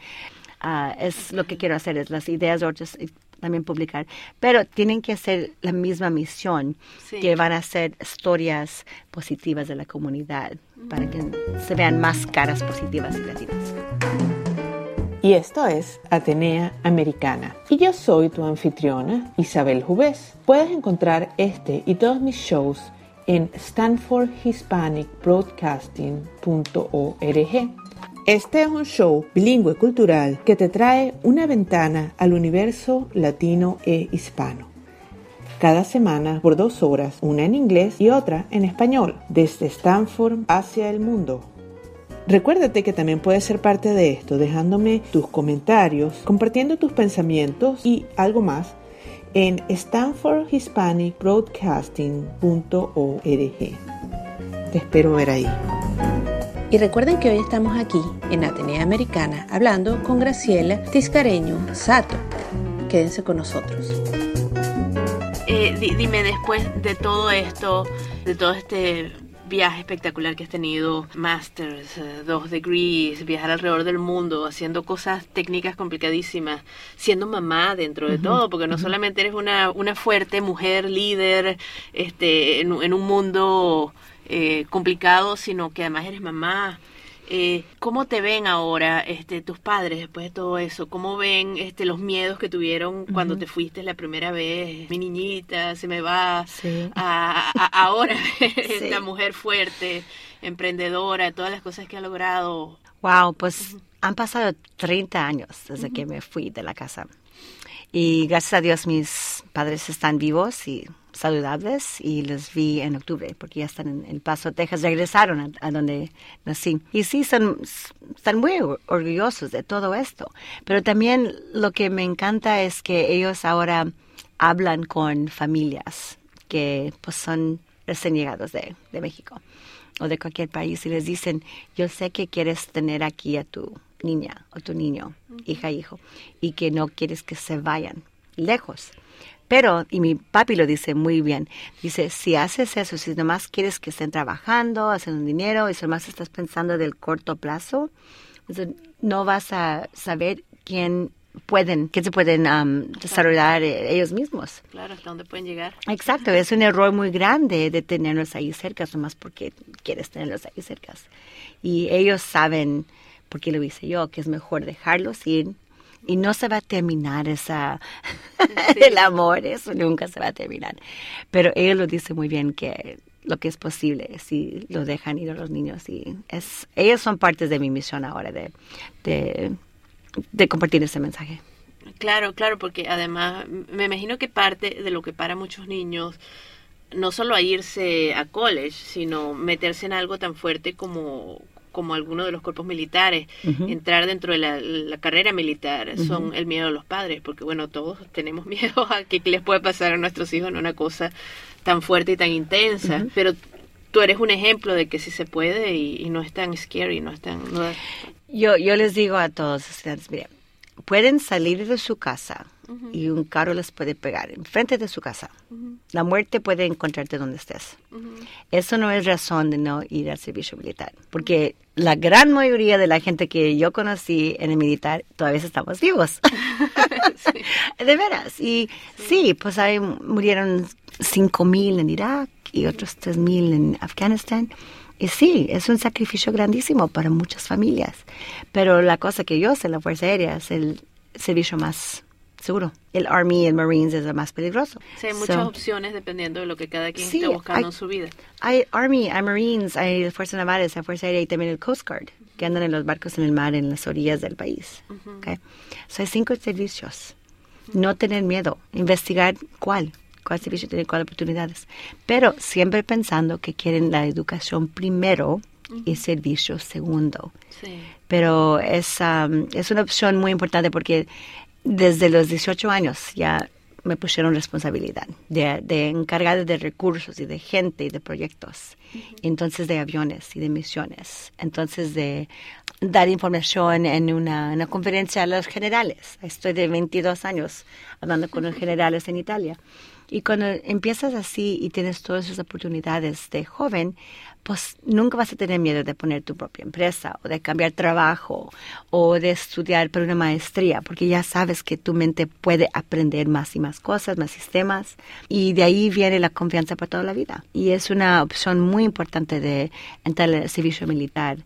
uh, es lo que quiero hacer, es las ideas de otros y también publicar, pero tienen que ser la misma misión, que van a ser historias positivas de la comunidad, para que se vean más caras positivas y latinas. Y esto es Atenea Americana. Y yo soy tu anfitriona, Isabel Jubés. Puedes encontrar este y todos mis shows en stanfordhispanicbroadcasting.org. Este es un show bilingüe cultural que te trae una ventana al universo latino e hispano. Cada semana por dos horas, una en inglés y otra en español, desde Stanford hacia el mundo. Recuérdate que también puedes ser parte de esto dejándome tus comentarios, compartiendo tus pensamientos y algo más en stanfordhispanicbroadcasting.org. Te espero ver ahí. Y recuerden que hoy estamos aquí en Atenea Americana hablando con Graciela Tiscareño Sato. Quédense con nosotros. Eh, dime, después de todo esto, de todo este viaje espectacular que has tenido, masters, eh, dos degrees, viajar alrededor del mundo, haciendo cosas técnicas complicadísimas, siendo mamá dentro de todo, porque no solamente eres una, una fuerte mujer líder este, en, un mundo eh, complicado, sino que además eres mamá. Eh, ¿Cómo te ven ahora este, tus padres después de todo eso? ¿Cómo ven este, los miedos que tuvieron cuando te fuiste la primera vez? Mi niñita se me va. A, ahora esta mujer fuerte, emprendedora, todas las cosas que ha logrado. Wow, pues han pasado 30 años desde que me fui de la casa. Y gracias a Dios mis padres están vivos y saludables y los vi en octubre porque ya están en El Paso, Texas, regresaron a, donde nací. Y sí, son, están muy orgullosos de todo esto, pero también lo que me encanta es que ellos ahora hablan con familias que pues son recién llegados de, de México o de cualquier país y les dicen, yo sé que quieres tener aquí a tu niña o tu niño, hija, hijo, y que no quieres que se vayan lejos. Pero, y mi papi lo dice muy bien, dice, si haces eso, si nomás quieres que estén trabajando, haciendo dinero, y si nomás estás pensando del corto plazo, no vas a saber quién pueden, quién se pueden desarrollar eh, ellos mismos. Claro, hasta dónde pueden llegar. Exacto, es un error muy grande de tenerlos ahí cerca, nomás porque quieres tenerlos ahí cerca. Y ellos saben, porque lo hice yo, que es mejor dejarlos ir y no se va a terminar esa el amor, eso nunca se va a terminar. Pero él lo dice muy bien que lo que es posible si lo dejan ir a los niños y es ellos son partes de mi misión ahora de, de, de compartir ese mensaje. Claro, claro, porque además me imagino que parte de lo que para muchos niños no solo a irse a college, sino meterse en algo tan fuerte como, como alguno de los cuerpos militares, entrar dentro de la, carrera militar, son el miedo de los padres, porque bueno, todos tenemos miedo a que les puede pasar a nuestros hijos en una cosa tan fuerte y tan intensa, pero tú eres un ejemplo de que sí se puede y, no es tan scary, no es tan... Yo, yo les digo a todos miren, pueden salir de su casa y un carro les puede pegar enfrente de su casa. La muerte puede encontrarte donde estés. Eso no es razón de no ir al servicio militar, porque la gran mayoría de la gente que yo conocí en el militar todavía estamos vivos. De veras. Y sí, pues ahí murieron 5.000 en Irak y otros 3.000 en Afganistán. Y sí, es un sacrificio grandísimo para muchas familias. Pero la cosa que yo sé, la Fuerza Aérea es el servicio más seguro. El Army y el Marines es el más peligroso. Sí, hay muchas opciones dependiendo de lo que cada quien esté buscando en su vida. Hay Army, hay Marines, hay Fuerzas Navales, hay Fuerza Aérea y también el Coast Guard, que andan en los barcos en el mar, en las orillas del país. okay. hay cinco servicios. No tener miedo, investigar cuál cuál servicio tiene cuáles oportunidades. Pero siempre pensando que quieren la educación primero y servicio segundo. Pero es, es una opción muy importante porque desde los 18 años ya me pusieron responsabilidad de, de encargar de recursos y de gente y de proyectos, entonces de aviones y de misiones, entonces de dar información en una, una, conferencia a los generales. Estoy de 22 años hablando con los generales en Italia. Y cuando empiezas así y tienes todas esas oportunidades de joven, pues nunca vas a tener miedo de poner tu propia empresa o de cambiar trabajo o de estudiar para una maestría, porque ya sabes que tu mente puede aprender más y más cosas, más sistemas, y de ahí viene la confianza para toda la vida. Y es una opción muy importante de entrar al servicio militar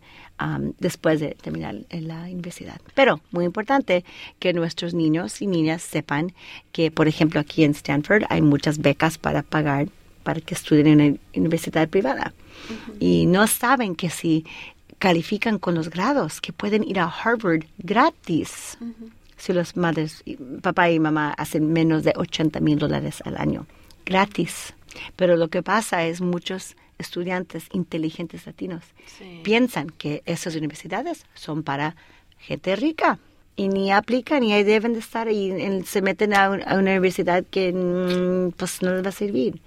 después de terminar en la universidad. Pero muy importante que nuestros niños y niñas sepan que, por ejemplo, aquí en Stanford hay muchas becas para pagar para que estudien en una universidad privada. Y no saben que si califican con los grados, que pueden ir a Harvard gratis. Si los madres, papá y mamá hacen menos de 80 mil dólares al año. Gratis. Pero lo que pasa es muchos estudiantes inteligentes latinos piensan que esas universidades son para gente rica y ni aplican y ahí deben de estar y, se meten a, una universidad que mm, pues no les va a servir.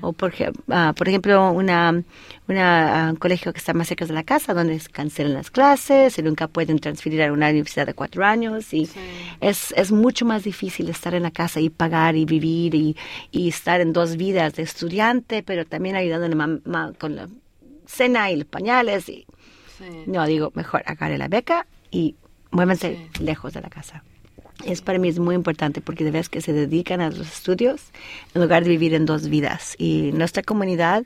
O por, uh, por ejemplo, una, una uh, colegio que está más cerca de la casa, donde se cancelan las clases y nunca pueden transferir a una universidad de cuatro años. Y es, es mucho más difícil estar en la casa y pagar y vivir y, y estar en dos vidas de estudiante, pero también ayudando con la cena y los pañales. Y, No, digo, mejor agarre la beca y muévanse lejos de la casa es para mí es muy importante porque de vez que se dedican a los estudios en lugar de vivir en dos vidas. Y nuestra comunidad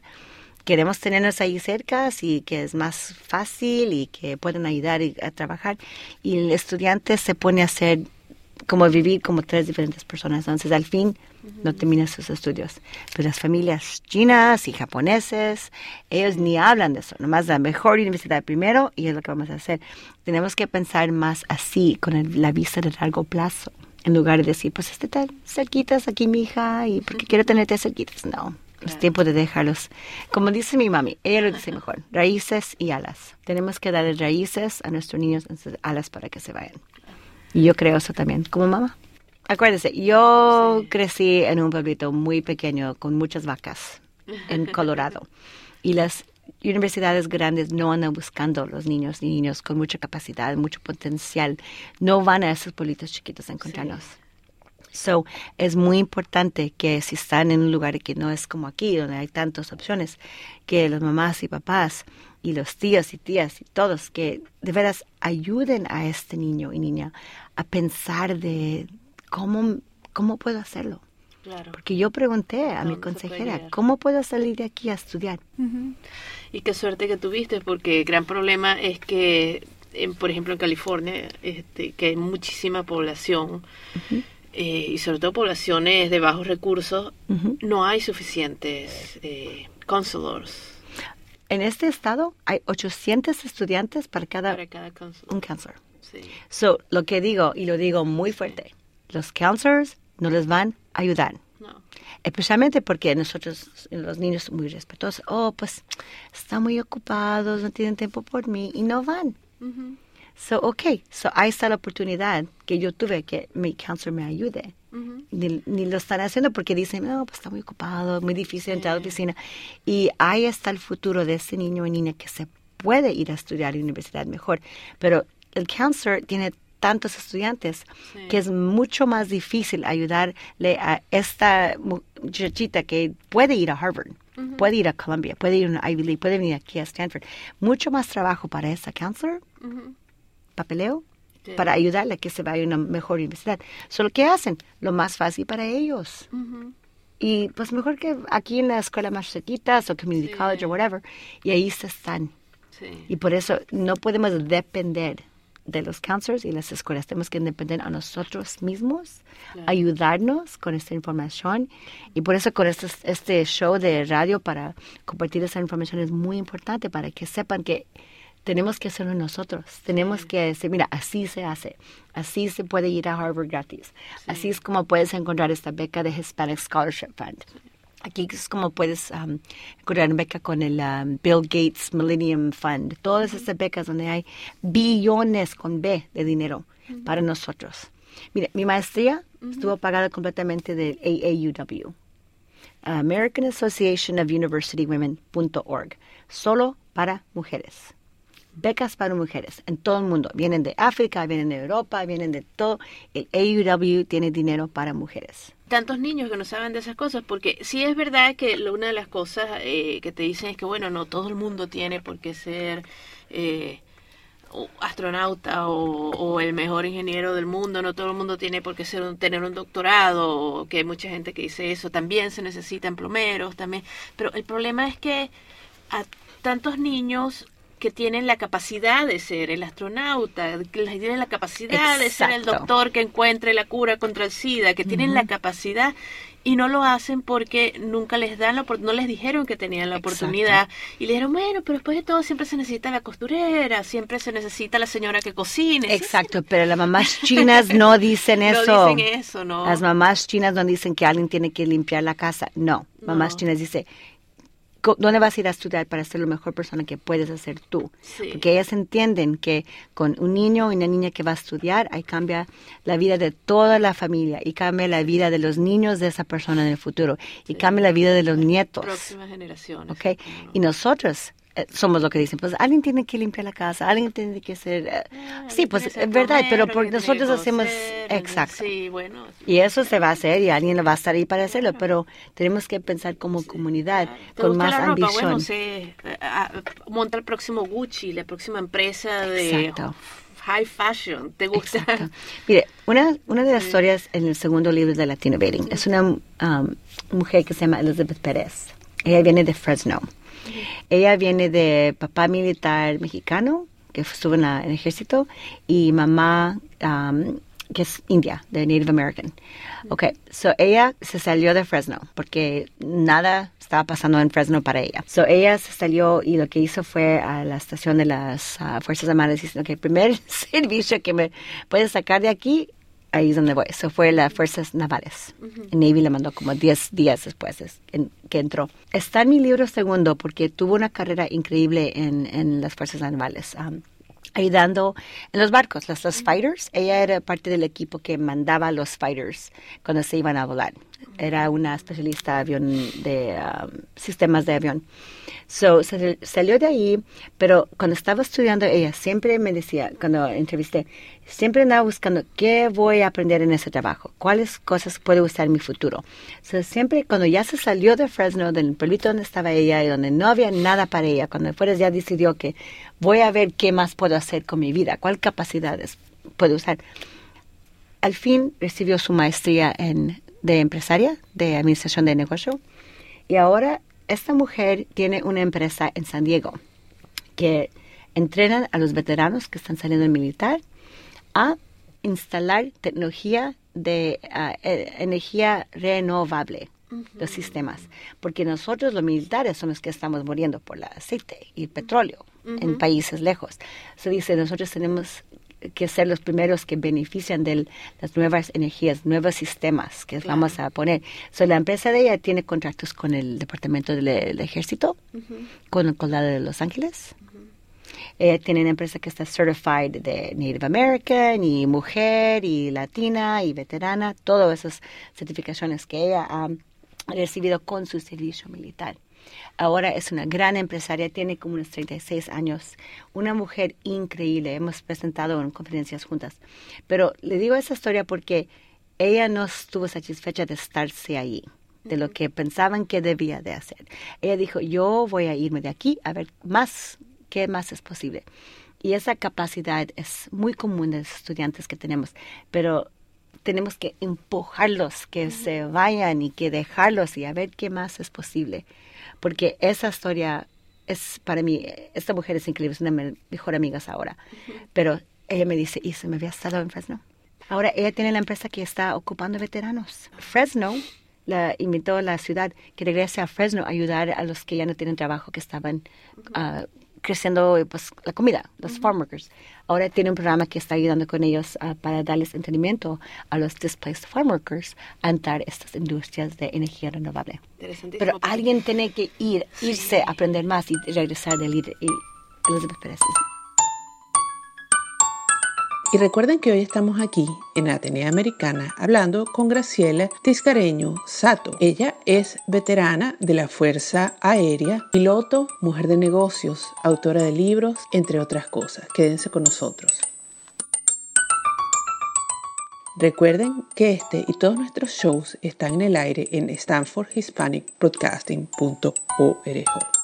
queremos tenernos ahí cerca y que es más fácil y que pueden ayudar a trabajar. Y el estudiante se pone a hacer como vivir como tres diferentes personas. Entonces, al fin, no termina sus estudios. Pero las familias chinas y japoneses, ellos ni hablan de eso. Nomás la mejor universidad primero y es lo que vamos a hacer. Tenemos que pensar más así, con la vista de largo plazo. En lugar de decir, pues este tal cerquitas aquí, mi hija, y porque quiero tenerte cerquitas. No, es tiempo de dejarlos. Como dice mi mami, ella lo dice mejor, raíces y alas. Tenemos que darle raíces a nuestros niños, alas para que se vayan. Y yo creo eso también, como mamá. Acuérdese, yo crecí en un pueblito muy pequeño con muchas vacas en Colorado. y las universidades grandes no andan buscando los niños y niños con mucha capacidad, mucho potencial. No van a esos pueblitos chiquitos a encontrarnos. So, es muy importante que si están en un lugar que no es como aquí, donde hay tantas opciones, que las mamás y papás y los tíos y tías y todos que de veras ayuden a este niño y niña a pensar de cómo, cómo puedo hacerlo. Porque yo pregunté a mi consejera, ¿cómo puedo salir de aquí a estudiar? Y qué suerte que tuviste, porque el gran problema es que, por ejemplo, en California, este, que hay muchísima población, eh, y sobre todo poblaciones de bajos recursos, no hay suficientes eh, counselors. En este estado hay 800 estudiantes para cada, un counselor. So, lo que digo, y lo digo muy fuerte, los counselors no les van a ayudar. Especialmente porque nosotros, los niños, muy respetuosos, oh, pues están muy ocupados, no tienen tiempo por mí y no van. So, ok, so ahí está la oportunidad que yo tuve que mi counselor me ayude. ni, lo están haciendo porque dicen, no, pues está muy ocupado, muy difícil entrar a la oficina. Y ahí está el futuro de ese niño o niña que se puede ir a estudiar a la universidad mejor. Pero el counselor tiene tantos estudiantes que es mucho más difícil ayudarle a esta muchachita que puede ir a Harvard, puede ir a Columbia, puede ir a Ivy League, puede venir aquí a Stanford. Mucho más trabajo para esa counselor, papeleo, para ayudarle a que se vaya a una mejor universidad. Solo que hacen lo más fácil para ellos. Y pues mejor que aquí en la escuela más cerquitas o community college o whatever. Y ahí se están. Y por eso no podemos depender de los counselors y las escuelas. Tenemos que depender a nosotros mismos, ayudarnos con esta información. Y por eso con este, este show de radio para compartir esa información es muy importante para que sepan que tenemos que hacerlo nosotros. Tenemos que decir, mira, así se hace. Así se puede ir a Harvard gratis. Así es como puedes encontrar esta beca de Hispanic Scholarship Fund. Aquí es como puedes um, una beca con el um, Bill Gates Millennium Fund. Todas estas becas donde hay billones con B de dinero para nosotros. Mira, mi maestría estuvo pagada completamente del AAUW. American Association of University Women.org. Solo para mujeres becas para mujeres en todo el mundo. Vienen de África, vienen de Europa, vienen de todo. El AUW tiene dinero para mujeres. Tantos niños que no saben de esas cosas, porque sí es verdad que una de las cosas eh, que te dicen es que, bueno, no todo el mundo tiene por qué ser eh, astronauta o, el mejor ingeniero del mundo, no todo el mundo tiene por qué ser tener un doctorado, que hay mucha gente que dice eso, también se necesitan plomeros, también. Pero el problema es que a tantos niños que tienen la capacidad de ser el astronauta, que tienen la capacidad de ser el doctor que encuentre la cura contra el SIDA, que tienen la capacidad y no lo hacen porque nunca les dan la no les dijeron que tenían la oportunidad y le dijeron bueno pero después de todo siempre se necesita la costurera siempre se necesita la señora que cocine exacto pero las mamás chinas no dicen eso no dicen eso. no las mamás chinas no dicen que alguien tiene que limpiar la casa. No mamás chinas dicen ¿Dónde vas a ir a estudiar para ser la mejor persona que puedes hacer tú? Porque ellas entienden que con un niño y una niña que va a estudiar, ahí cambia la vida de toda la familia y cambia la vida de los niños de esa persona en el futuro y cambia la vida de los nietos. Próximas generaciones. Okay? Y nosotros somos lo que dicen, pues alguien tiene que limpiar la casa, alguien tiene que ser... Ah, sí, pues es verdad, pero porque nosotros hacemos... exacto. Sí, bueno. Y eso se va a hacer y alguien va a estar ahí para hacerlo, pero tenemos que pensar como comunidad, con más ambición. Bueno, monta el próximo Gucci, la próxima empresa de... high fashion, ¿te gusta? Mire, una, una de las historias en el segundo libro de Latino es una um, mujer que se llama Elizabeth Pérez. Ella viene de Fresno. Ella viene de papá militar mexicano, que estuvo en, el ejército, y mamá um, que es india, de Native American. Ok, so ella se salió de Fresno porque nada estaba pasando en Fresno para ella. So ella se salió y lo que hizo fue a la estación de las uh, Fuerzas Armadas diciendo que el primer servicio que me puede sacar de aquí ahí es donde voy. Eso fue las fuerzas navales. Navy le mandó como 10 días después que entró. Está en mi libro segundo porque tuvo una carrera increíble en, en las fuerzas navales. Um, ayudando en los barcos, los, los fighters. Ella era parte del equipo que mandaba a los fighters cuando se iban a volar. Era una especialista de, avión, de um, sistemas de avión. So, salió de ahí, pero cuando estaba estudiando, ella siempre me decía, cuando entrevisté, siempre andaba buscando qué voy a aprender en ese trabajo, cuáles cosas puedo usar en mi futuro. So, siempre cuando ya se salió de Fresno, del pueblito donde estaba ella y donde no había nada para ella, cuando fuera ya decidió que voy a ver qué más puedo hacer con mi vida, cuáles capacidades puedo usar. Al fin recibió su maestría en, de empresaria, de administración de negocio, y ahora esta mujer tiene una empresa en San Diego que entrenan a los veteranos que están saliendo del militar a instalar tecnología de e, energía renovable, los sistemas, porque nosotros los militares somos los que estamos muriendo por el aceite y el petróleo en países lejos. Se dice, nosotros tenemos que ser los primeros que benefician de las nuevas energías, nuevos sistemas que vamos a poner. So, la empresa de ella tiene contratos con el Departamento del, Ejército, con el Condado de Los Ángeles, Eh, tienen una empresa que está certified de Native American y mujer y latina y veterana, todas esas certificaciones que ella ha recibido con su servicio militar. Ahora es una gran empresaria, tiene como unos 36 años, una mujer increíble. Hemos presentado en conferencias juntas. Pero le digo esa historia porque ella no estuvo satisfecha de estarse ahí, de lo que pensaban que debía de hacer. Ella dijo, yo voy a irme de aquí a ver más, qué más es posible. Y esa capacidad es muy común de los estudiantes que tenemos, pero tenemos que empujarlos, que se vayan y que dejarlos y a ver qué más es posible. Porque esa historia es para mí, esta mujer es increíble, es una de mis mejores amigas ahora. Pero ella me dice, y se me había estado en Fresno. Ahora ella tiene la empresa que está ocupando veteranos. Fresno la invitó a la ciudad que regrese a Fresno a ayudar a los que ya no tienen trabajo, que estaban uh, creciendo pues, la comida, los farm workers. Ahora tiene un programa que está ayudando con ellos uh, para darles entendimiento a los displaced farm workers a entrar estas industrias de energía renovable. Pero alguien tiene que ir, irse a aprender más y regresar del líder. Y Elizabeth Pérez. Y recuerden que hoy estamos aquí en Atenea Americana hablando con Graciela Tiscareño Sato. Ella es veterana de la Fuerza Aérea, piloto, mujer de negocios, autora de libros, entre otras cosas. Quédense con nosotros. Recuerden que este y todos nuestros shows están en el aire en stanfordhispanicbroadcasting.org.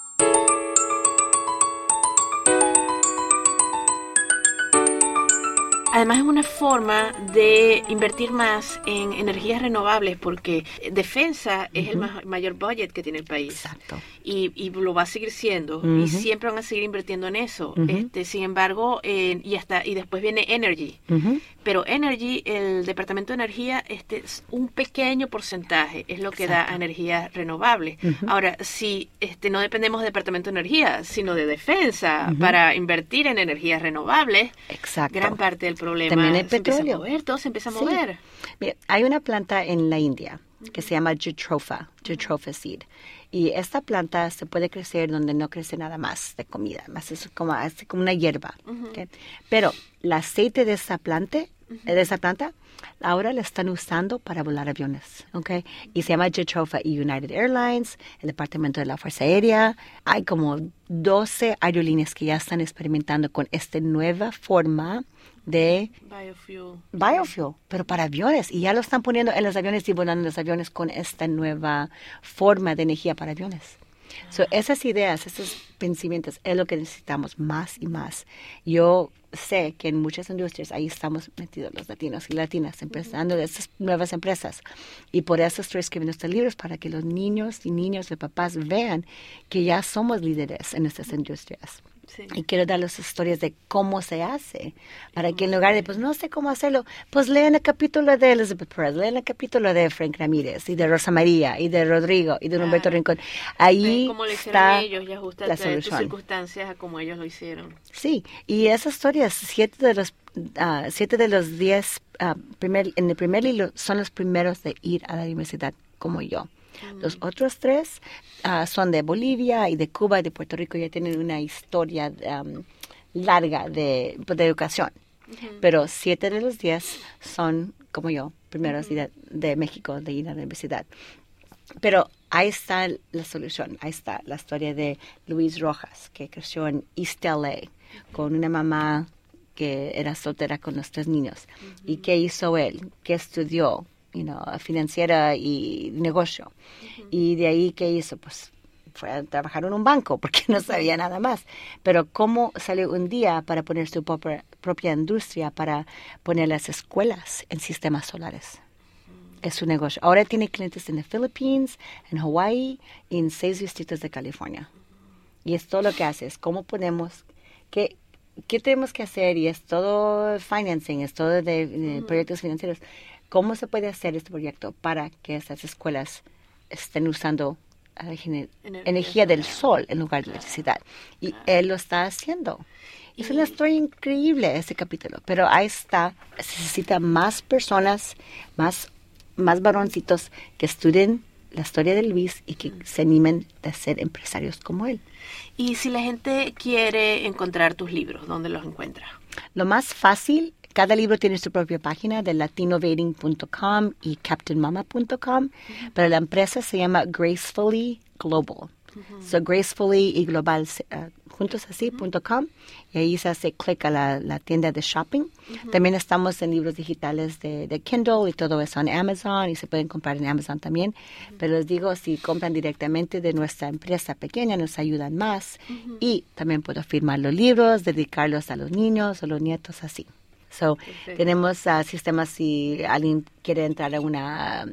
Además es una forma de invertir más en energías renovables porque defensa es el mayor budget que tiene el país. Exacto. Y, y lo va a seguir siendo y siempre van a seguir invirtiendo en eso. este, sin embargo, y hasta y después viene energy. Pero energy, el Departamento de Energía, este es un pequeño porcentaje es lo que da a energías renovables. Ahora, si este no dependemos del Departamento de Energía, sino de defensa para invertir en energías renovables, Exacto. gran parte del problema También el se empieza a petróleo. mover, todo se empieza a Sí. mover. Mira, hay una planta en la India que se llama Jatropha, Jatropha seed. Y esta planta se puede crecer donde no crece nada más de comida, más es como, es como una hierba. ¿ok? Pero el aceite de esa planta, de esa planta, ahora la están usando para volar aviones, ¿ok? Y se llama Jatropha y United Airlines, el Departamento de la Fuerza Aérea. Hay como 12 aerolíneas que ya están experimentando con esta nueva forma de Biofuel. biofuel, pero para aviones. Y ya lo están poniendo en los aviones y volando en los aviones con esta nueva forma de energía para aviones. So, esas ideas, esos pensamientos es lo que necesitamos más y más. Yo sé que en muchas industrias ahí estamos metidos los latinos y latinas, empezando de estas nuevas empresas. Y por eso estoy escribiendo estos libros para que los niños y niños de papás vean que ya somos líderes en estas industrias. Sí. Y quiero darles historias de cómo se hace, para que en lugar de, pues no sé cómo hacerlo, pues lean el capítulo de Elizabeth Perez, lean el capítulo de Frank Ramírez, y de Rosa María, y de Rodrigo, y de Humberto Claro. Rincón. Ahí como está ellos y ajusta la solución. circunstancias a como ellos lo hicieron. Sí, y esas historias, siete de los, ah, siete de los diez ah, primer, en el primer libro son los primeros de ir a la universidad, como yo. Los otros tres ah, son de Bolivia y de Cuba y de Puerto Rico, ya tienen una historia larga de, pues, de educación. Pero siete de los diez son, como yo, primeros de, de México, de ir a la universidad. Pero ahí está la solución, ahí está la historia de Luis Rojas, que creció en East LA con una mamá que era soltera con los tres niños. ¿Y qué hizo él? ¿Qué estudió? You know, financiera y negocio. Y de ahí, ¿qué hizo? Pues fue a trabajar en un banco porque no sabía nada más. Pero cómo salió un día para poner su propia, propia industria, para poner las escuelas en sistemas solares es su negocio. Ahora tiene clientes en las Philippines, en Hawaii y en seis distritos de California. Y es todo lo que hace, es cómo podemos, qué, qué tenemos que hacer y es todo financing, es todo de, de proyectos financieros. ¿Cómo se puede hacer este proyecto para que estas escuelas estén usando gener- Energía energía del sol en lugar de electricidad? Y él lo está haciendo. Y es una historia increíble ese capítulo, pero ahí está, se necesita más personas, más más varoncitos que estudien la historia de Luis y que se animen a ser empresarios como él. Y si la gente quiere encontrar tus libros, ¿dónde los encuentra? Lo más fácil, cada libro tiene su propia página de latinovating.com y captainmama.com, pero la empresa se llama Gracefully Global. So Gracefully y Global uh, juntos así.com y ahí se hace clic a la, tienda de shopping. También estamos en libros digitales de, Kindle y todo eso en Amazon y se pueden comprar en Amazon también. Pero les digo, si compran directamente de nuestra empresa pequeña nos ayudan más y también puedo firmar los libros, dedicarlos a los niños o los nietos así. So, tenemos uh, sistemas si alguien quiere entrar a una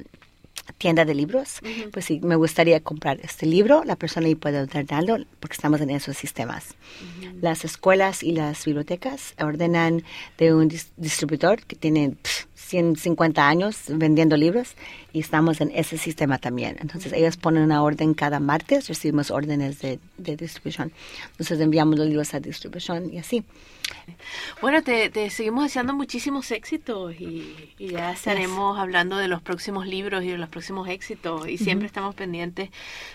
tienda de libros, pues sí, me gustaría comprar este libro, la persona ahí puede ordenarlo porque estamos en esos sistemas. Las escuelas y las bibliotecas ordenan de un distribuidor que tiene 150 años vendiendo libros y estamos en ese sistema también. Entonces ellos ponen una orden cada martes, recibimos órdenes de, de distribución. Entonces enviamos los libros a distribución y así. Bueno, te, seguimos deseando muchísimos éxitos y, ya estaremos hablando de los próximos libros y de los próximos éxitos y siempre estamos pendientes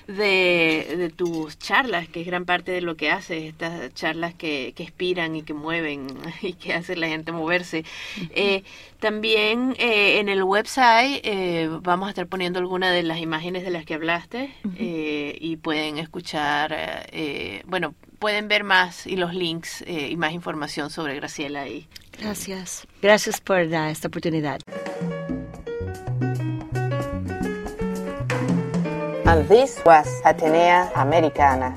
de, tus charlas, que es gran parte de lo que haces, estas charlas que, que inspiran y que mueven y que hacen la gente moverse. eh, también eh, en el website eh, vamos a estar poniendo algunas de las imágenes de las que hablaste eh, y pueden escuchar, bueno, pueden ver más y los links y más información sobre Graciela ahí. Gracias. Gracias por esta oportunidad. And this was Atenea Americana.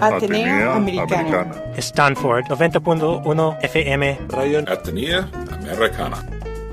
Atenea, Americana. Stanford 90.1 FM. Radio Atenea Americana.